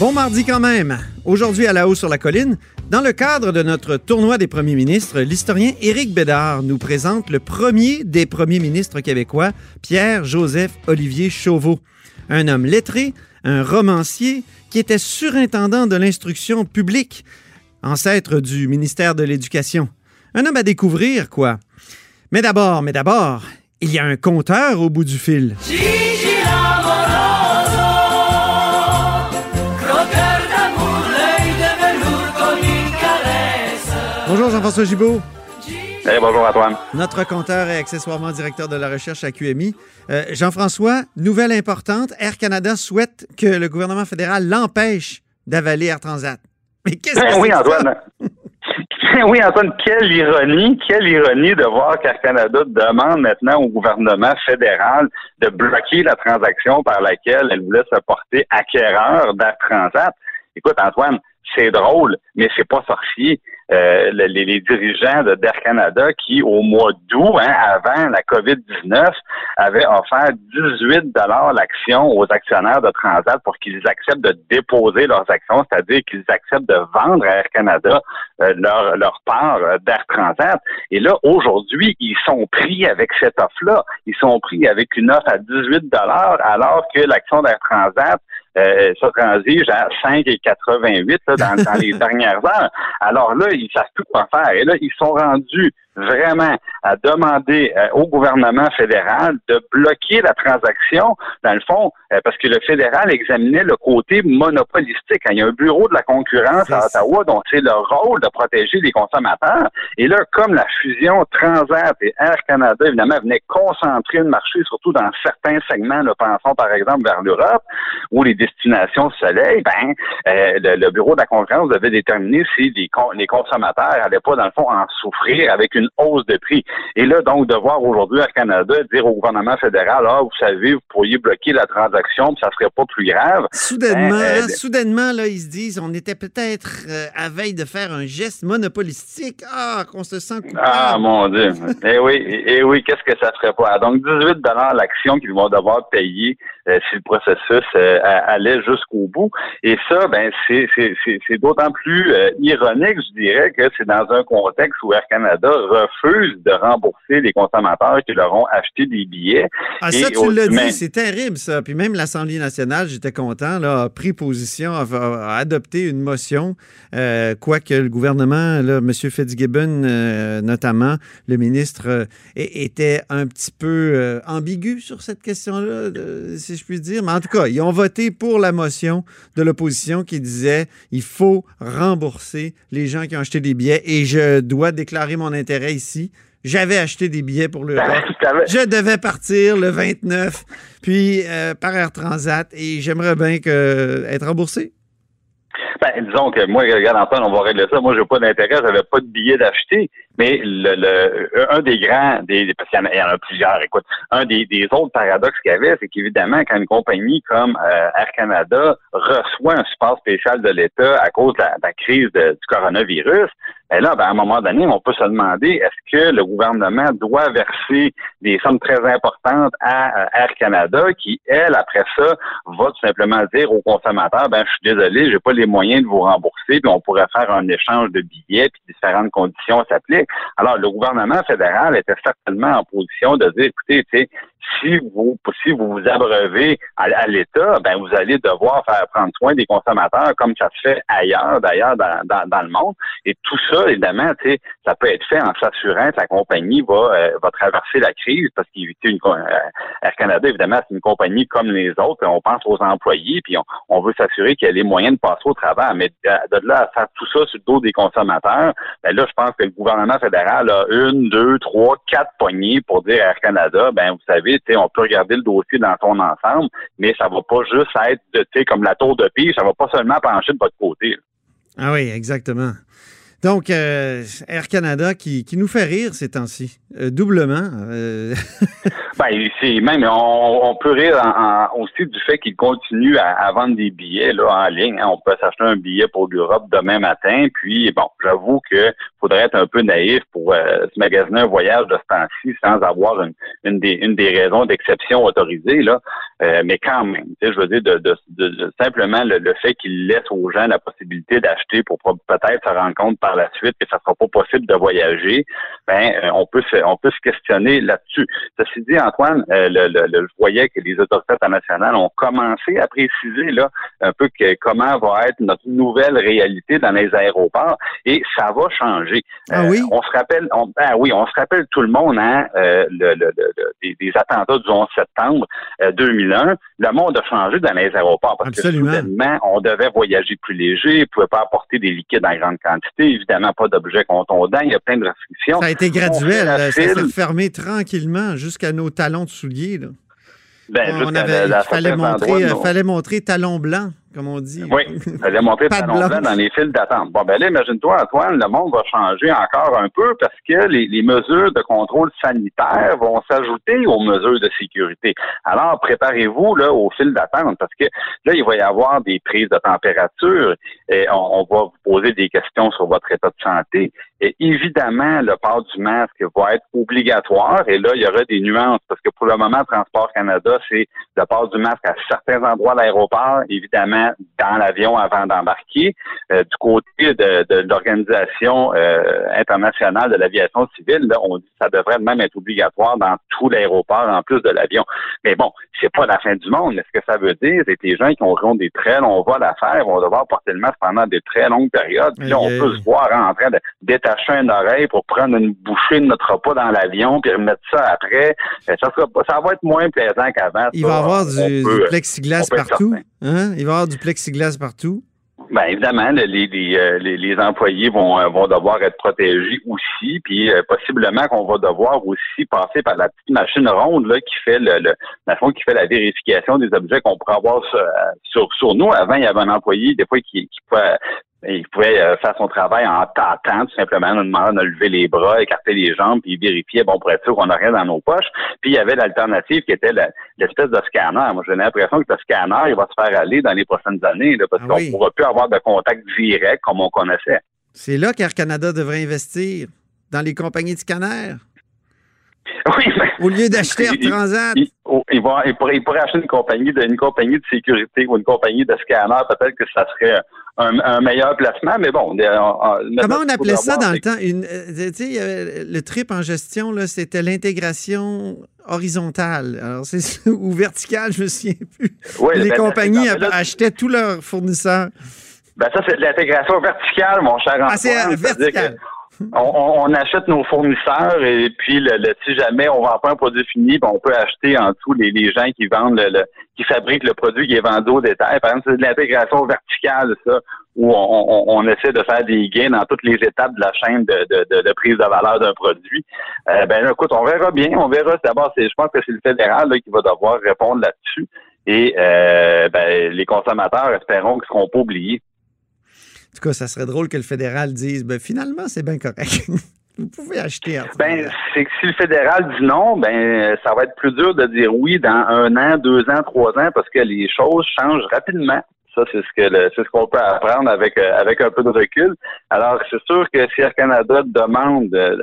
Bon mardi quand même. Aujourd'hui à la haut sur la colline, dans le cadre de notre tournoi des premiers ministres, l'historien Éric Bédard nous présente le premier des premiers ministres québécois, Pierre-Joseph Olivier Chauveau. Un homme lettré, un romancier qui était surintendant de l'instruction publique, ancêtre du ministère de l'Éducation. Un homme à découvrir, quoi. Mais d'abord, mais d'abord, il y a un compteur au bout du fil. Bonjour Jean-François Gibault. Hey, bonjour Antoine. Notre compteur et accessoirement directeur de la recherche à QMI. Euh, Jean-François, nouvelle importante, Air Canada souhaite que le gouvernement fédéral l'empêche d'avaler Air Transat. Mais qu'est-ce que Ben c'est oui, que ça? Antoine. Ben oui, Antoine, quelle ironie, quelle ironie de voir qu'Air Canada demande maintenant au gouvernement fédéral de bloquer la transaction par laquelle elle voulait se porter acquéreur d'Air Transat. Écoute, Antoine, c'est drôle, mais c'est pas sorcier. Euh, les, les dirigeants de d'Air Canada qui, au mois d'août, hein, avant la COVID-19, avaient offert 18 dollars l'action aux actionnaires de Transat pour qu'ils acceptent de déposer leurs actions, c'est-à-dire qu'ils acceptent de vendre à Air Canada euh, leur, leur part euh, d'Air Transat. Et là, aujourd'hui, ils sont pris avec cette offre-là. Ils sont pris avec une offre à 18 dollars, alors que l'action d'Air Transat euh, se transige à 5,88 là, dans, dans les dernières heures. Alors là, ils savent plus quoi faire. Et là, ils sont rendus vraiment à demander euh, au gouvernement fédéral de bloquer la transaction, dans le fond, euh, parce que le fédéral examinait le côté monopolistique. Il y a un bureau de la concurrence à. Ottawa dont c'est le rôle de protéger les consommateurs. Et là, comme la fusion Transat et Air Canada, évidemment, venait concentrer le marché, surtout dans certains segments, là, pensons par exemple vers l'Europe, ou les destinations soleil, ben, euh, le, le bureau de la concurrence devait déterminer si les, con- les consommateurs n'allaient pas, dans le fond, en souffrir avec une hausse de prix. Et là, donc, de voir aujourd'hui Air Canada dire au gouvernement fédéral, ah, vous savez, vous pourriez bloquer la transaction, puis ça serait pas plus grave. Soudainement, Euh, hein, soudainement, là, ils se disent, on était peut-être euh, à veille de faire un geste monopolistique. Ah, qu'on se sent coupable. Ah, mon Dieu. Eh oui, eh eh oui, qu'est-ce que ça ferait pas? Donc, 18 l'action qu'ils vont devoir payer euh, si le processus euh, allait jusqu'au bout. Et ça, ben, c'est c'est- c'est- c'est d'autant plus euh, ironique, je dirais, que c'est dans un contexte où Air Canada refuse de rembourser les consommateurs qui leur ont acheté des billets. Ah, ça, Et tu l'as dit, c'est terrible, ça. Puis même l'Assemblée nationale, j'étais content, là, a pris position, a, a adopté une motion, euh, quoique le gouvernement, là, M. Fitzgibbon, euh, notamment, le ministre, euh, était un petit peu euh, ambigu sur cette question-là, si je puis dire. Mais en tout cas, ils ont voté pour la motion de l'opposition qui disait il faut rembourser les gens qui ont acheté des billets et je dois déclarer mon intérêt ici. J'avais acheté des billets pour l'Europe. Je devais partir le 29, puis euh, par Air Transat, et j'aimerais bien que, être remboursé. Ben, disons que moi, regarde Antoine, on va régler ça. Moi, j'ai pas d'intérêt, j'avais pas de billet d'acheter. Mais le, le, un des grands, des, parce qu'il y en a, plusieurs, écoute, un des, des autres paradoxes qu'il y avait, c'est qu'évidemment, quand une compagnie comme euh, Air Canada reçoit un support spécial de l'État à cause de la, crise du coronavirus, ben là, ben, à un moment donné, on peut se demander est-ce que le gouvernement doit verser des sommes très importantes à euh, Air Canada, qui, elle, après ça, va tout simplement dire aux consommateurs, ben, je suis désolé, j'ai pas les moyens de vous rembourser, puis on pourrait faire un échange de billets, puis différentes conditions s'appliquent. Alors, le gouvernement fédéral était certainement en position de dire, écoutez, si vous si vous vous abreuvez à, à l'État, ben vous allez devoir faire prendre soin des consommateurs comme ça se fait ailleurs, d'ailleurs dans, dans, le monde. Et tout ça, évidemment, ça peut être fait en s'assurant que la compagnie va euh, va traverser la crise parce qu'éviter une euh, Air Canada, évidemment, c'est une compagnie comme les autres. On pense aux employés, puis on, on veut s'assurer qu'il y a les moyens de passer au Mais de, de là à faire tout ça sur le dos des consommateurs, ben là, je pense que le gouvernement fédéral a une, deux, trois, quatre poignées pour dire à Air Canada, ben vous savez, on peut regarder le dossier dans son ensemble, mais ça va pas juste être, comme la tour de pige, ça va pas seulement pencher de votre côté. Ah oui, exactement. Donc, euh, Air Canada qui, qui, nous fait rire ces temps-ci, euh, doublement. Euh. ben, c'est même, on, peut rire aussi du fait qu'ils continuent à, à, vendre des billets là, en ligne. Hein. On peut s'acheter un billet pour l'Europe demain matin. Puis, bon, j'avoue que faudrait être un peu naïf pour se magasiner un voyage de ce temps-ci sans avoir une, une, des, une des raisons d'exception autorisées. Là. mais quand même, je veux dire, de, de, de, simplement le, le fait qu'ils laissent aux gens la possibilité d'acheter pour peut-être se rendre compte par la suite que ça sera pas possible de voyager, ben euh, on peut se, on peut se questionner là-dessus. Ceci dit, Antoine, euh, le, le, je voyais que les autorités internationales ont commencé à préciser là un peu que comment va être notre nouvelle réalité dans les aéroports et ça va changer. Ah oui? Euh, on se rappelle, on, ben oui, on se rappelle tout le monde hein, le, des, des, attentats du 11 septembre 2001. Le monde a changé dans les aéroports parce Absolument. que on devait voyager plus léger, on pouvait pas apporter des liquides en grande quantité, évidemment pas d'objets contondants, il y a plein de restrictions. Ça a été graduel, ça s'est fermé tranquillement jusqu'à nos talons de souliers. Là. Ben, on avait, il fallait montrer, fallait montrer talon blanc comme on dit. Oui, ça a montré talon blanc dans les files d'attente. Bon, ben là, imagine-toi, Antoine, le monde va changer encore un peu parce que les, les mesures de contrôle sanitaire vont s'ajouter aux mesures de sécurité. Alors, préparez-vous là au fil d'attente parce que là, il va y avoir des prises de température et on, on va vous poser des questions sur votre état de santé. Et évidemment, le port du masque va être obligatoire et là, il y aura des nuances parce que pour le moment, Transport Canada, c'est le port du masque à certains endroits de l'aéroport, évidemment dans l'avion avant d'embarquer. Euh, du côté de, de l'Organisation euh, internationale de l'aviation civile, là, on dit que ça devrait même être obligatoire dans tout l'aéroport en plus de l'avion. Mais bon, c'est pas la fin du monde. Mais ce que ça veut dire, c'est que les gens qui auront des très longs vols à faire vont devoir porter le masque pendant des très longues périodes. Puis là, on peut se voir en train de détacher une oreille pour prendre une bouchée de notre repas dans l'avion puis remettre ça après. Euh, ça, sera, ça va être moins plaisant qu'avant. Il va y avoir du, du plexiglas partout. Hein? Il va y avoir du plexiglas partout? Bien, évidemment, les, euh, les, les, employés vont, euh, vont devoir être protégés aussi, puis euh, possiblement qu'on va devoir aussi passer par la petite machine ronde là, qui fait le, le qui fait la vérification des objets qu'on pourrait avoir sur, sur, nous. Avant, il y avait un employé, des fois, qui, qui pouvait il pouvait euh, faire son travail en tâtant, tout simplement, nous demandant de lever les bras, écarter les jambes, puis vérifier, bon, pour être sûr qu'on n'a rien dans nos poches. Puis il y avait l'alternative qui était l'espèce de scanner. Moi, j'ai l'impression que le scanner, il va se faire aller dans les prochaines années, là, parce ah qu'on ne pourra plus avoir de contact direct comme on connaissait. C'est là qu'Air Canada devrait investir, dans les compagnies de scanners. Oui, Au lieu d'acheter Air Transat. Il, il, va, il, pourrait, il, pourrait, acheter une compagnie, de, une compagnie de sécurité ou une compagnie de scanner. Peut-être que ça serait un, un, meilleur placement, mais bon. Comment on appelait ça dans le temps? Une, euh, le trip en gestion, c'était l'intégration horizontale. Alors, c'est ou verticale, je me souviens plus. Oui, Les ben, compagnies là, achetaient tous leurs fournisseurs. Ben ça, c'est de l'intégration verticale, mon cher Ah, c'est vertical on, on, achète nos fournisseurs et puis le, si jamais on vend pas un produit fini, ben on peut acheter en dessous les, les gens qui vendent le, qui fabriquent le produit qui est vendu au détail. Par exemple, c'est de l'intégration verticale, ça, où on, essaie de faire des gains dans toutes les étapes de la chaîne de, de, prise de valeur d'un produit. Euh, ben écoute, on verra bien, on verra. D'abord, je pense que c'est le fédéral là, qui va devoir répondre là-dessus. Et euh, ben, les consommateurs, espérons qu'ils ne seront pas oubliés. En tout cas, ça serait drôle que le fédéral dise ben, finalement, c'est bien correct. Vous pouvez acheter. Ben, c'est que si le fédéral dit non, ben, ça va être plus dur de dire oui dans un an, deux ans, trois ans, parce que les choses changent rapidement. Ça, c'est ce que c'est ce qu'on peut apprendre avec euh, avec un peu de recul. Alors, c'est sûr que si Air Canada demande euh,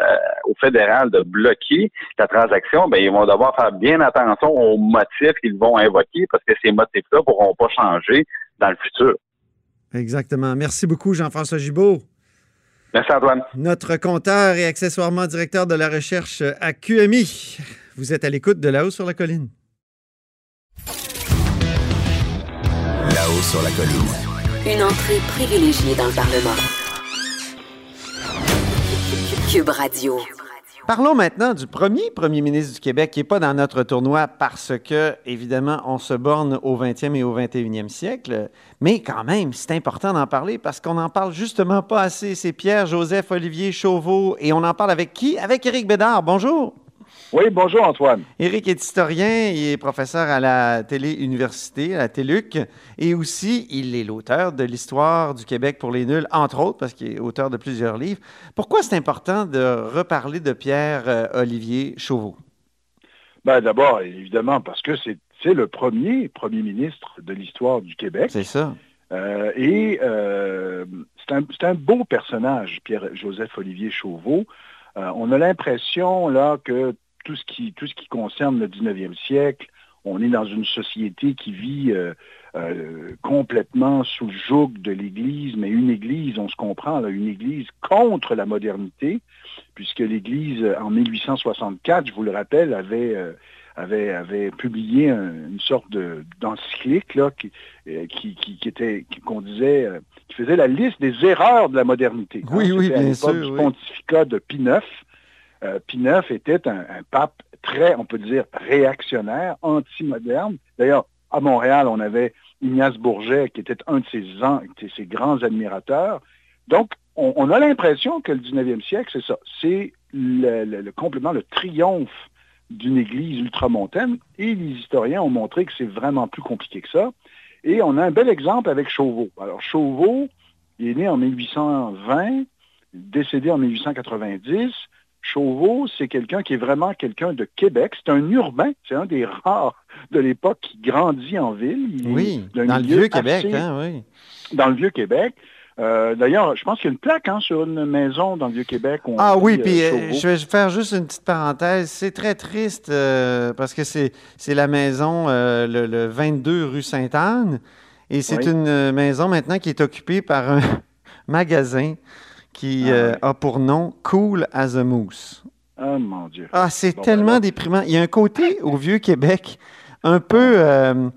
au fédéral de bloquer la transaction, ben ils vont devoir faire bien attention aux motifs qu'ils vont invoquer parce que ces motifs-là pourront pas changer dans le futur. Exactement. Merci beaucoup, Jean-François Gibault. Merci, Antoine. Notre compteur et accessoirement directeur de la recherche à QMI. Vous êtes à l'écoute de là-haut sur la colline. Là-haut sur la colline. Une entrée privilégiée dans le Parlement. Cube Radio. Parlons maintenant du premier premier ministre du Québec qui n'est pas dans notre tournoi parce que, évidemment, on se borne au 20e et au 21e siècle. Mais quand même, c'est important d'en parler parce qu'on n'en parle justement pas assez. C'est Pierre-Joseph Olivier Chauveau et on en parle avec qui? Avec Éric Bédard. Bonjour. Oui, bonjour Antoine. Éric est historien, il est professeur à la Télé-Université, à la TELUC, et aussi il est l'auteur de l'histoire du Québec pour les nuls, entre autres, parce qu'il est auteur de plusieurs livres. Pourquoi c'est important de reparler de Pierre-Olivier euh, Chauveau? Ben, D'abord, évidemment, parce que c'est le premier premier ministre de l'histoire du Québec. C'est ça. Euh, et euh, c'est un, un, beau personnage, Pierre-Joseph Olivier Chauveau. on a l'impression là que tout ce qui, tout ce qui concerne le 19e siècle, on est dans une société qui vit euh, euh, complètement sous le joug de l'Église, mais une Église, on se comprend, là, une Église contre la modernité, puisque l'Église, en 1864, je vous le rappelle, avait, euh, avait, avait publié une sorte d'encyclique qui, qui, qui, était, qu'on disait, qui faisait la liste des erreurs de la modernité. Oui, oui, bien sûr. du pontificat de Pie IX. Euh, Pie IX était un, pape très, on peut dire, réactionnaire, anti-moderne. D'ailleurs, à Montréal, on avait Ignace Bourget, qui était un de ses, ses grands admirateurs. Donc, on, a l'impression que le 19e siècle, c'est ça. C'est le, complètement le triomphe d'une église ultramontaine. Et les historiens ont montré que c'est vraiment plus compliqué que ça. Et on a un bel exemple avec Chauveau. Alors, Chauveau, il est né en 1820, décédé en 1890. Chauveau, c'est quelqu'un qui est vraiment quelqu'un de Québec. C'est un urbain. C'est un des rares de l'époque qui grandit en ville. oui, dans le vieux Québec, hein, oui. Dans le vieux Québec. Euh, d'ailleurs, je pense qu'il y a une plaque hein, sur une maison dans le Vieux-Québec. Ah oui, puis euh, je vais faire juste une petite parenthèse. C'est très triste euh, parce que c'est la maison, le, 22 rue Sainte-Anne, et c'est une maison maintenant qui est occupée par un magasin qui ah euh, a pour nom Cool as a Moose. Oh mon Dieu. Ah, c'est ben tellement déprimant. Il y a un côté au Vieux-Québec un peu. Euh,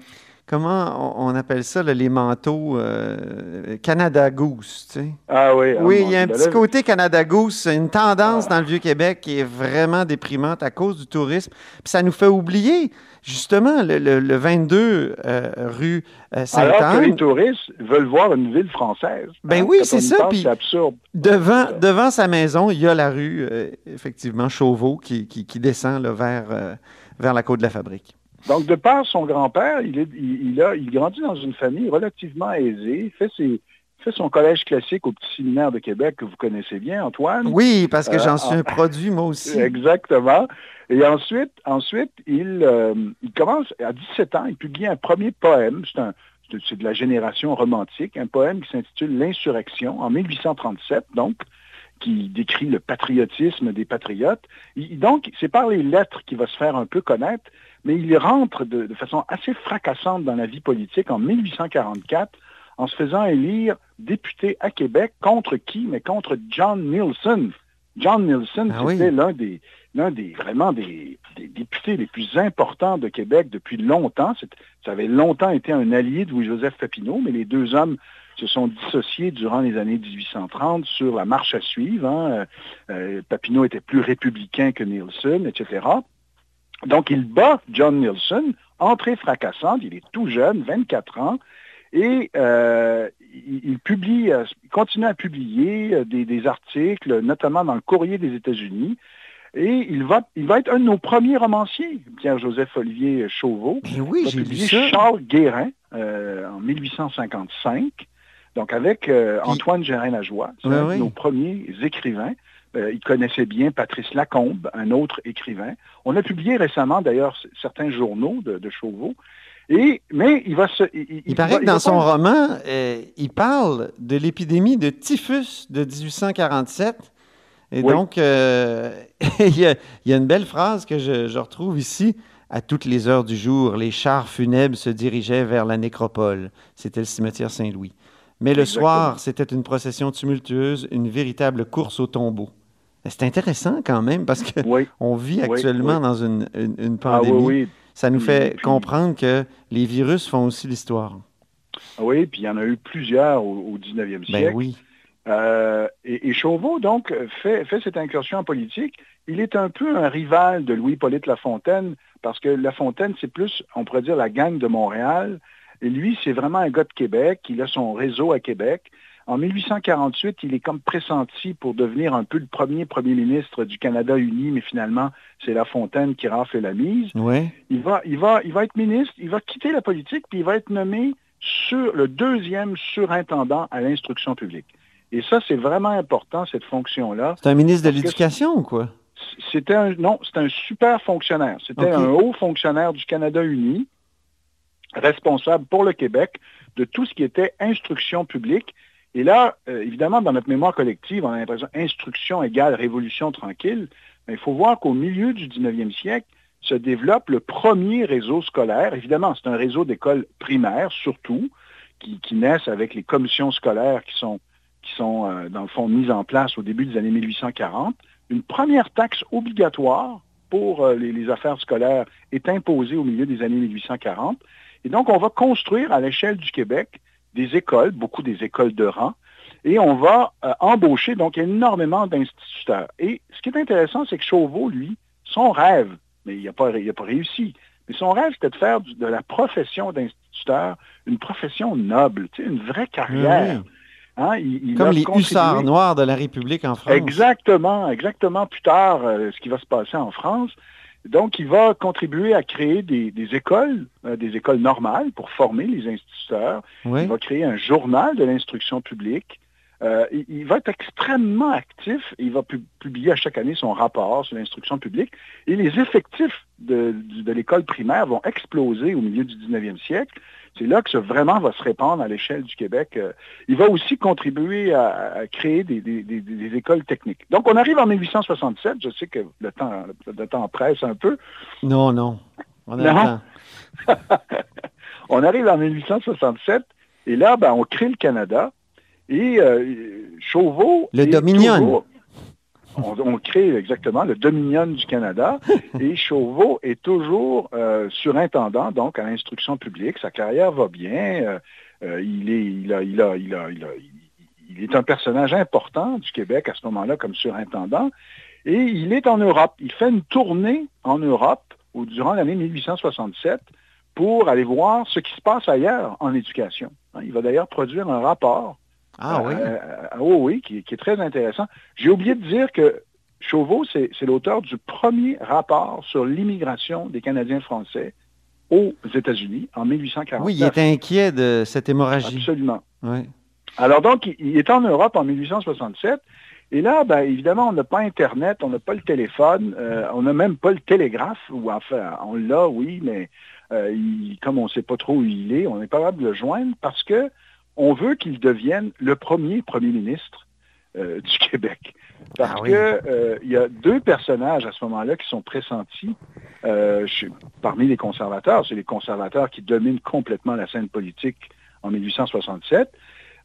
comment on appelle ça, les manteaux euh, Canada Goose, tu sais? Ah oui. Ah oui, il y a un petit côté Canada Goose, une tendance ah. dans le Vieux-Québec qui est vraiment déprimante à cause du tourisme. Puis ça nous fait oublier justement le, 22 euh, rue. Euh, Alors que les touristes veulent voir une ville française. Ben hein, oui, c'est ça. Puis absurde. Devant, devant sa maison, il y a la rue, effectivement, Chauveau, qui, qui, descend vers, vers la côte de la fabrique. Donc, de par son grand-père, il, il, a, il grandit dans une famille relativement aisée, fait, ses, fait son collège classique au Petit Séminaire de Québec que vous connaissez bien, Antoine. Oui, parce que j'en euh, suis un produit, moi aussi. Exactement. Et ensuite, ensuite il, euh, il commence, à 17 ans, il publie un premier poème. C'est de la génération romantique, un poème qui s'intitule L'insurrection, en 1837, donc, qui décrit le patriotisme des patriotes. donc, c'est par les lettres qu'il va se faire un peu connaître mais il rentre de, façon assez fracassante dans la vie politique en 1844 en se faisant élire député à Québec contre qui? Mais contre John Nielsen. John Nielsen, ah c'était l'un des, l'un des vraiment des, députés les plus importants de Québec depuis longtemps. Ça avait longtemps été un allié de Louis-Joseph Papineau, mais les deux hommes se sont dissociés durant les années 1830 sur la marche à suivre. Hein. Euh, euh, Papineau était plus républicain que Nielsen, etc. Donc, il bat John Nielsen, entrée fracassante, il est tout jeune, 24 ans, et euh, il, publie, euh, il continue à publier euh, des, articles, notamment dans le Courrier des États-Unis, et il va, il va être un de nos premiers romanciers, Pierre-Joseph Olivier Chauveau. Eh oui, j'ai lu Charles Guérin en 1855, donc avec Antoine Gérin-Lajoie, c'est un de nos premiers écrivains. Euh, il connaissait bien Patrice Lacombe, un autre écrivain. On a publié récemment, d'ailleurs, certains journaux de, Chauveau. Et, mais il va se... Il, paraît que dans son roman, euh, il parle de l'épidémie de typhus de 1847. Et donc, euh, il, y a, une belle phrase que je, retrouve ici. À toutes les heures du jour, les chars funèbres se dirigeaient vers la nécropole. C'était le cimetière Saint-Louis. Mais le soir, c'était une procession tumultueuse, une véritable course au tombeau. C'est intéressant quand même parce qu'on vit actuellement dans une, une, ah pandémie. Ça nous fait comprendre que les virus font aussi l'histoire. Ah oui, puis il y en a eu plusieurs au, 19e ben siècle. Ben oui. Euh, et, Chauveau, donc, fait, fait cette incursion en politique. Il est un peu un rival de Louis-Polyte Lafontaine, parce que Lafontaine, c'est plus, on pourrait dire, la gang de Montréal. Et lui, c'est vraiment un gars de Québec. Il a son réseau à Québec. En 1848, il est comme pressenti pour devenir un peu le premier premier ministre du Canada uni, mais finalement, c'est La Fontaine qui rafle la mise. Ouais. Il va, il, va, il va être ministre, il va quitter la politique, puis il va être nommé sur le deuxième surintendant à l'instruction publique. Et ça, c'est vraiment important, cette fonction-là. C'est un ministre de l'Éducation ou quoi? C'était un, non, c'était un super fonctionnaire. C'était un haut fonctionnaire du Canada uni, responsable pour le Québec de tout ce qui était instruction publique. Et là, euh, évidemment, dans notre mémoire collective, on a l'impression instruction égale révolution tranquille. Mais il faut voir qu'au milieu du 19e siècle se développe le premier réseau scolaire. Évidemment, c'est un réseau d'écoles primaires, surtout, qui, naissent avec les commissions scolaires qui sont, qui sont euh, dans le fond, mises en place au début des années 1840 une première taxe obligatoire pour euh, les affaires scolaires est imposée au milieu des années 1840. Et donc, on va construire à l'échelle du Québec des écoles, beaucoup des écoles de rang, et on va euh, embaucher donc énormément d'instituteurs. Et ce qui est intéressant, c'est que Chauveau, lui, son rêve, mais il n'a pas, il a pas réussi, mais son rêve, c'était de faire du- de la profession d'instituteur une profession noble, une vraie carrière. Hein, il- il Comme les hussards noirs de la République en France. Exactement, exactement. Plus tard, euh, ce qui va se passer en France. Donc, il va contribuer à créer des, des écoles, euh, des écoles normales pour former les instituteurs. Oui. Il va créer un journal de l'instruction publique. Euh, il, il va être extrêmement actif. Il va pu- publier à chaque année son rapport sur l'instruction publique. Et les effectifs de, de l'école primaire vont exploser au milieu du 19e siècle. C'est là que ça vraiment va se répandre à l'échelle du Québec. Euh, il va aussi contribuer à, à créer des, des- des- des écoles techniques. Donc, on arrive en 1867. Je sais que le temps, le temps presse un peu. Non, non. On a Non? On arrive en 1867 et là, ben, on crée le Canada et euh, Chauveau... Le est Dominion. On, on crée exactement le Dominion du Canada et Chauveau est toujours euh, surintendant, donc à l'instruction publique. Sa carrière va bien. euh, il, est, il, a, il, a, il, a, il, a- il est un personnage important du Québec à ce moment-là comme surintendant. Et il est en Europe. Il fait une tournée en Europe durant l'année 1867 pour aller voir ce qui se passe ailleurs en éducation. Hein, Il va d'ailleurs produire un rapport. Ah oui? euh, euh, oh oui, qui, qui est très intéressant. J'ai oublié de dire que Chauveau, c'est l'auteur du premier rapport sur l'immigration des Canadiens français aux États-Unis en 1849. Oui, il était inquiet de cette hémorragie. Absolument. Oui. Alors donc, il- il est en Europe en 1867. Et là, ben, évidemment, on n'a pas Internet, on n'a pas le téléphone, euh, on n'a même pas le télégraphe, ou enfin, on l'a, oui, mais euh, il- comme on ne sait pas trop où il est, on n'est pas capable de le joindre parce que on veut qu'il devienne le premier premier ministre euh, du Québec. Parce Ah oui. que euh, il y a deux personnages à ce moment-là qui sont pressentis euh, parmi les conservateurs. C'est les conservateurs qui dominent complètement la scène politique en 1867.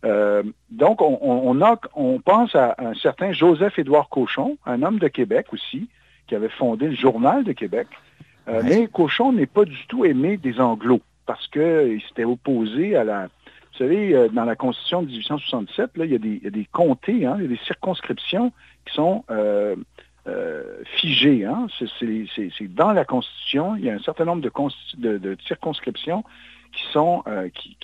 Euh, donc, on, on- on a, on pense à un certain Joseph-Édouard Cochon, un homme de Québec aussi, qui avait fondé le Journal de Québec. Mais Cochon n'est pas du tout aimé des Anglos, parce qu'il s'était opposé à la... Vous savez, euh, dans la Constitution de 1867, là, il, y a des, comtés, hein, il y a des circonscriptions qui sont euh, euh, figées. Hein. C'est, dans la Constitution, il y a un certain nombre de, circonscriptions qui sont qui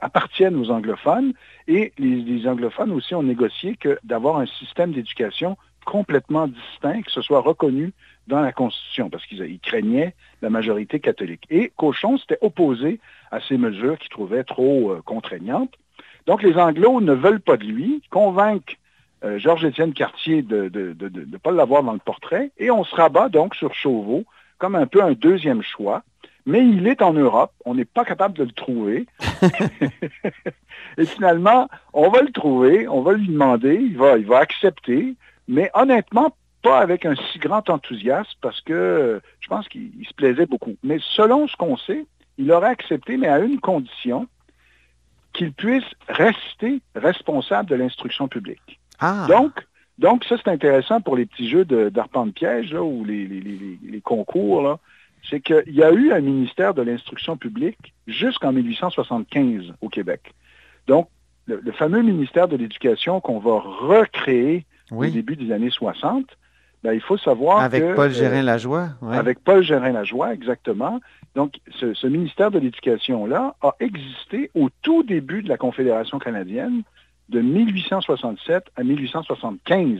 appartiennent aux anglophones et les, les anglophones aussi ont négocié que d'avoir un système d'éducation complètement distinct, que ce soit reconnu dans la Constitution, parce qu'ils ils craignaient la majorité catholique. Et Cochon s'était opposé à ces mesures qu'il trouvait trop euh, contraignantes. Donc les Anglos ne veulent pas de lui, convainquent euh, Georges-Étienne Cartier de ne pas l'avoir dans le portrait, et on se rabat donc sur Chauveau comme un peu un deuxième choix. Mais il est en Europe, on n'est pas capable de le trouver. et finalement, on va le trouver, on va lui demander, il va, il va accepter, mais honnêtement, pas avec un si grand enthousiasme parce que euh, je pense qu'il il se plaisait beaucoup. Mais selon ce qu'on sait, il aurait accepté, mais à une condition, qu'il puisse rester responsable de l'instruction publique. Ah, Donc, donc ça, c'est intéressant pour les petits jeux d'arpent de, piège là, ou les, les- les- les concours. C'est qu'il y a eu un ministère de l'instruction publique jusqu'en 1875 au Québec. Donc, le, le fameux ministère de l'Éducation qu'on va recréer au début des années 60, ben, il faut savoir Avec que, Paul euh, Gérin-Lajoie. ouais. avec Paul Gérin-Lajoie, exactement. Donc, ce, ce ministère de l'Éducation-là a existé au tout début de la Confédération canadienne de 1867 à 1875.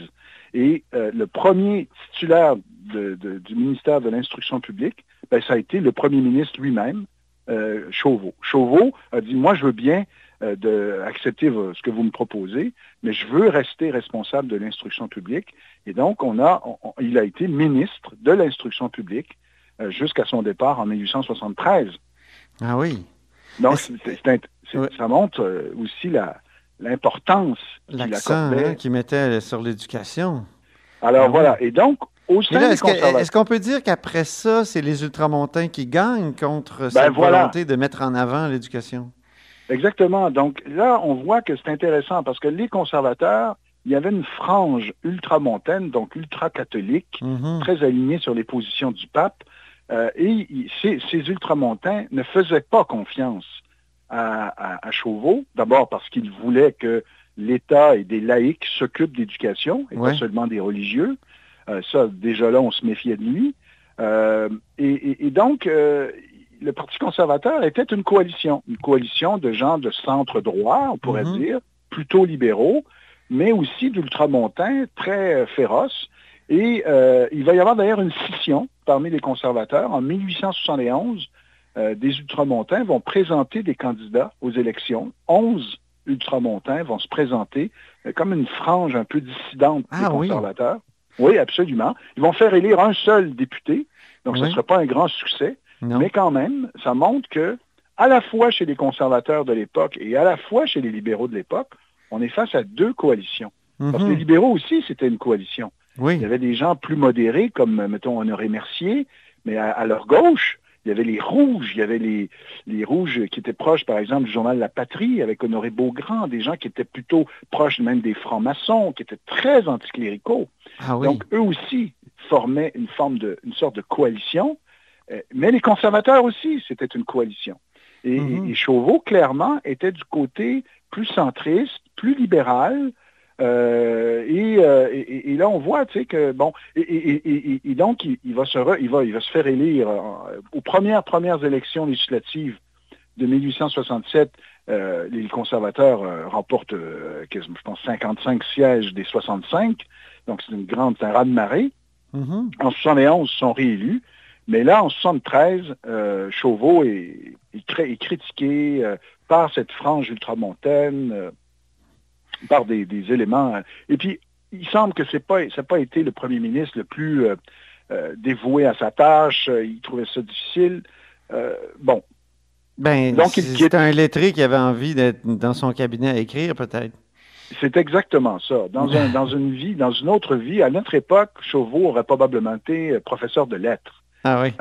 Et euh, le premier titulaire du ministère de l'Instruction publique, ben, ça a été le premier ministre lui-même, euh, Chauveau. Chauveau a dit, moi, je veux bien euh, accepter ce que vous me proposez, mais je veux rester responsable de l'instruction publique. Et donc, on a, il a été ministre de l'instruction publique euh, jusqu'à son départ en 1873. Ah oui. Donc, ça montre aussi l'importance L'accent hein, qu'il mettait sur l'éducation. Alors ah voilà. Et donc, est-ce qu'on peut dire qu'après ça, c'est les ultramontains qui gagnent contre ben cette volonté de mettre en avant l'éducation? Exactement. Donc là, on voit que c'est intéressant parce que les conservateurs, il y avait une frange ultramontaine, donc ultra-catholique, mm-hmm. très alignée sur les positions du pape. Euh, et ces, ultramontains ne faisaient pas confiance à, Chauveau, d'abord parce qu'ils voulaient que l'État et des laïcs s'occupent d'éducation, et pas seulement des religieux. Euh, ça, déjà là, on se méfiait de lui. Euh, et, donc, le Parti conservateur était une coalition, une coalition de gens de centre droit, on pourrait mhm. dire, plutôt libéraux, mais aussi d'ultramontains très féroces. Et il va y avoir d'ailleurs une scission parmi les conservateurs. En 1871, des ultramontains vont présenter des candidats aux élections. Onze ultramontains vont se présenter comme une frange un peu dissidente des ah conservateurs. Oui, absolument. Ils vont faire élire un seul député, donc ce ne sera pas un grand succès, mais quand même, ça montre que, à la fois chez les conservateurs de l'époque et à la fois chez les libéraux de l'époque, on est face à deux coalitions. Parce que mhm. les libéraux aussi, c'était une coalition. Il y avait des gens plus modérés, comme, mettons, Honoré Mercier, mais à leur gauche, il y avait les Rouges, il y avait les, les Rouges qui étaient proches, par exemple, du journal La Patrie, avec Honoré Beaugrand, des gens qui étaient plutôt proches même des francs-maçons, qui étaient très anticléricaux. Ah Donc, eux aussi formaient une forme de, une sorte de coalition. Euh, mais les conservateurs aussi, c'était une coalition. Et, mm-hmm. et, Chauveau, clairement, était du côté plus centriste, plus libéral, euh, euh, et, et, là, on voit, tu sais, que bon, et, donc il, va se il va, il va se faire élire euh, aux premières premières élections législatives de 1867. les conservateurs remportent, je pense, 55 sièges des 65. Donc c'est une grande, un raz-de-marée. Mm-hmm. En 71, ils sont réélus. Mais là, en 73, Chauveau est, est critiqué par cette frange ultramontaine par des, éléments. Euh, et puis, il semble que ce pas, n'a pas été le premier ministre le plus euh, euh, dévoué à sa tâche. Il trouvait ça difficile. bon. Ben, Donc, c'est un lettré qui avait envie d'être dans son cabinet à écrire, peut-être. C'est exactement ça. Dans, dans une vie, dans une autre vie, à notre époque, Chauveau aurait probablement été professeur de lettres. Ah oui.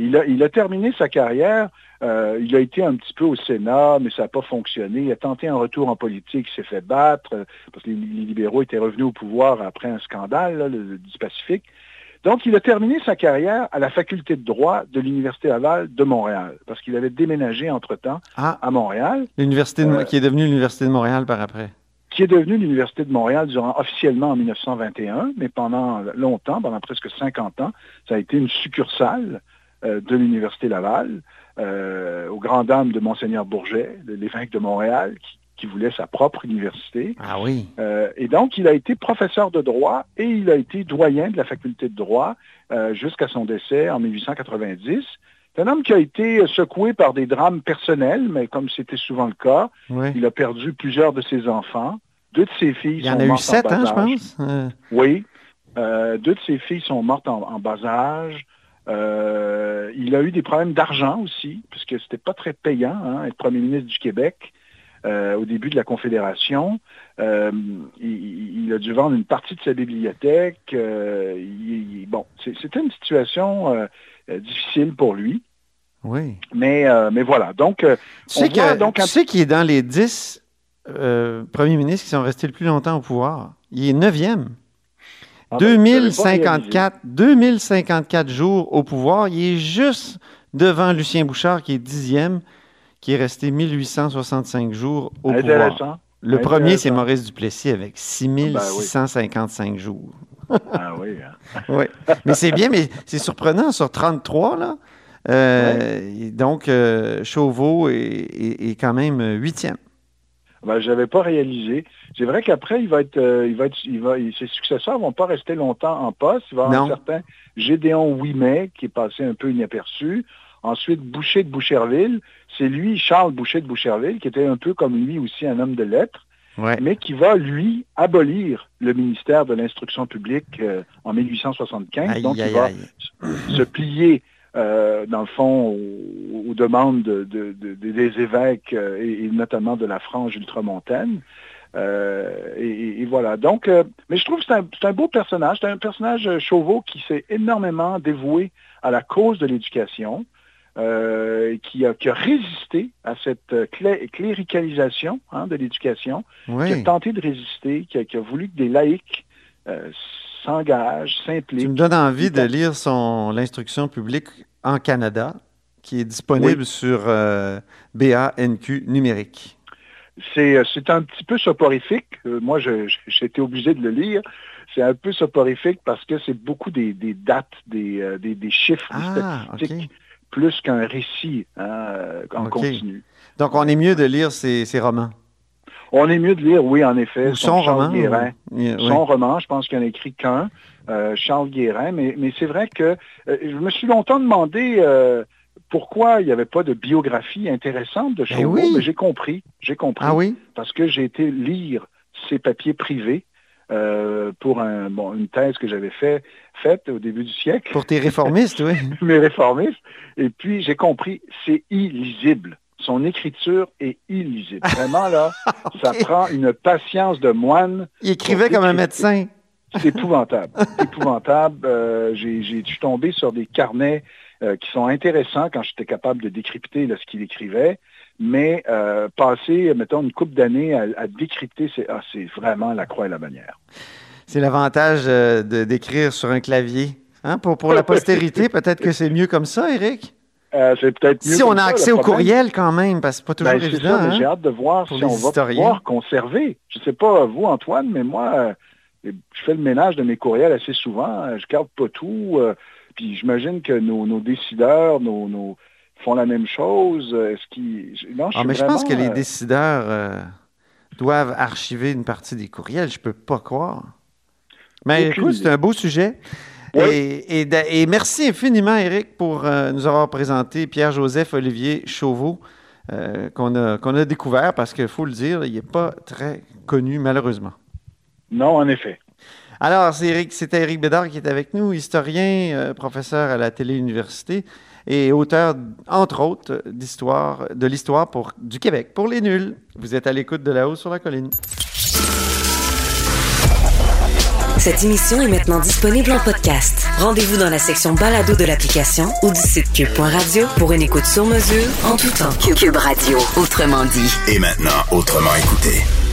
il, a, il a terminé sa carrière euh, il a été un petit peu au Sénat, mais ça n'a pas fonctionné. Il a tenté un retour en politique, il s'est fait battre, euh, parce que les, libéraux étaient revenus au pouvoir après un scandale du Pacifique. Donc, il a terminé sa carrière à la faculté de droit de l'Université Laval de Montréal, parce qu'il avait déménagé entre-temps ah. à Montréal. L'université euh, qui est devenue l'Université de Montréal par après. Qui est devenue l'Université de Montréal durant officiellement en 1921, mais pendant longtemps, pendant presque 50 ans, ça a été une succursale de l'Université Laval. Euh, aux grandes dames de Monseigneur Bourget, l'évêque de Montréal, qui, voulait sa propre université. Ah oui. Euh, et donc, il a été professeur de droit et il a été doyen de la faculté de droit euh, jusqu'à son décès en 1890. C'est un homme qui a été secoué par des drames personnels, mais comme c'était souvent le cas, il a perdu plusieurs de ses enfants. Deux de ses filles il y en a eu sept, hein, je pense. Oui. deux de ses filles sont mortes en bas âge. Euh, il a eu des problèmes d'argent aussi, puisque c'était pas très payant hein, être premier ministre du Québec euh, au début de la Confédération. Euh, il, a dû vendre une partie de sa bibliothèque. bon, c'était une situation difficile pour lui. Oui. Mais, mais voilà. Donc, tu sais qu'il est dans les dix premiers ministres qui sont restés le plus longtemps au pouvoir. Il est neuvième. 2054, 2054 jours au pouvoir. Il est juste devant Lucien Bouchard, qui est dixième, qui est resté 1865 jours au pouvoir. Le premier, c'est Maurice Duplessis avec 6655 ben jours. Ah oui. Hein. oui. Mais c'est bien, mais c'est surprenant sur 33, là. Euh, donc, euh, Chauveau est, est, quand même huitième. Ben, je n'avais pas réalisé. C'est vrai qu'après, il va être, euh, il va être, il va, ses successeurs vont pas rester longtemps en poste. Il va y avoir un certain Gédéon Ouimet qui est passé un peu inaperçu. Ensuite, Boucher de Boucherville. C'est lui, Charles Boucher de Boucherville, qui était un peu comme lui aussi un homme de lettres, mais qui va, lui, abolir le ministère de l'Instruction publique euh, en 1875. Donc, il va se plier euh, dans le fond, aux, demandes des évêques euh, et, notamment de la frange ultramontaine. Euh, et, voilà. Donc, mais je trouve que c'est un, beau personnage. C'est un personnage Chauveau qui s'est énormément dévoué à la cause de l'éducation, qui, a, résisté à cette cléricalisation hein, de l'éducation, qui a tenté de résister, qui a, voulu que des laïcs s'engage, s'implique. Tu me donnes envie de lire son l'instruction publique en Canada, qui est disponible sur euh, BANQ numérique. Euh, c'est un petit peu soporifique. Euh, moi, j'ai été obligé de le lire. C'est un peu soporifique parce que c'est beaucoup des, dates, des, des, chiffres, des ah, statistiques, plus qu'un récit hein, en continu. Donc, on est mieux de lire ces romans? On est mieux de lire, oui, en effet. son, roman. Son roman, je pense qu'il n'en a écrit qu'un, euh, Charles Guérin. Mais, c'est vrai que euh, je me suis longtemps demandé euh, pourquoi il n'y avait pas de biographie intéressante de ben Chauveau, mais j'ai compris. J'ai compris. Ah oui? Parce que j'ai été lire ses papiers privés. Pour un, une thèse que j'avais fait, faite au début du siècle. Pour tes réformistes, oui. Mes réformistes. Et puis, j'ai compris, c'est illisible son écriture est illisible. Vraiment, là, ça prend une patience de moine. Il écrivait comme un médecin. C'est épouvantable. épouvantable. Euh, j'ai, j'ai dû tomber sur des carnets euh, qui sont intéressants quand j'étais capable de décrypter ce qu'il écrivait. Mais euh, passer, mettons, une couple d'années à, décrypter, ah, c'est, vraiment la croix et la bannière. C'est l'avantage de, d'écrire sur un clavier. Hein? Pour, pour la postérité, peut-être que c'est mieux comme ça, Eric? Euh, c'est peut-être Si on a accès au courriel quand même, parce que c'est pas toujours ben, évident. Hein, j'ai hâte de voir si on va pouvoir conserver. Je ne sais pas vous, Antoine, mais moi, euh, je fais le ménage de mes courriels assez souvent. Euh, je garde pas tout. puis j'imagine que nos, décideurs, nos, font la même chose. Est-ce qu'ils. Non, je ah, mais je pense que les décideurs doivent archiver une partie des courriels. Je peux pas croire. Mais écoute, c'est un beau sujet. Et, merci infiniment, Eric, pour euh, nous avoir présenté Pierre-Joseph Olivier Chauveau, euh, qu'on a, découvert parce qu'il faut le dire, il n'est pas très connu, malheureusement. Non, en effet. Alors, c'est Eric, c'était Eric Bédard qui est avec nous, historien, euh, professeur à la Télé-Université et auteur, entre autres, d'histoire, de l'histoire du Québec pour les nuls. Vous êtes à l'écoute de La Haut sur la Colline. Cette émission est maintenant disponible en podcast. Rendez-vous dans la section balado de l'application ou du site cube.radio pour une écoute sur mesure en tout temps. Cube Radio, autrement dit. Et maintenant, autrement écouté.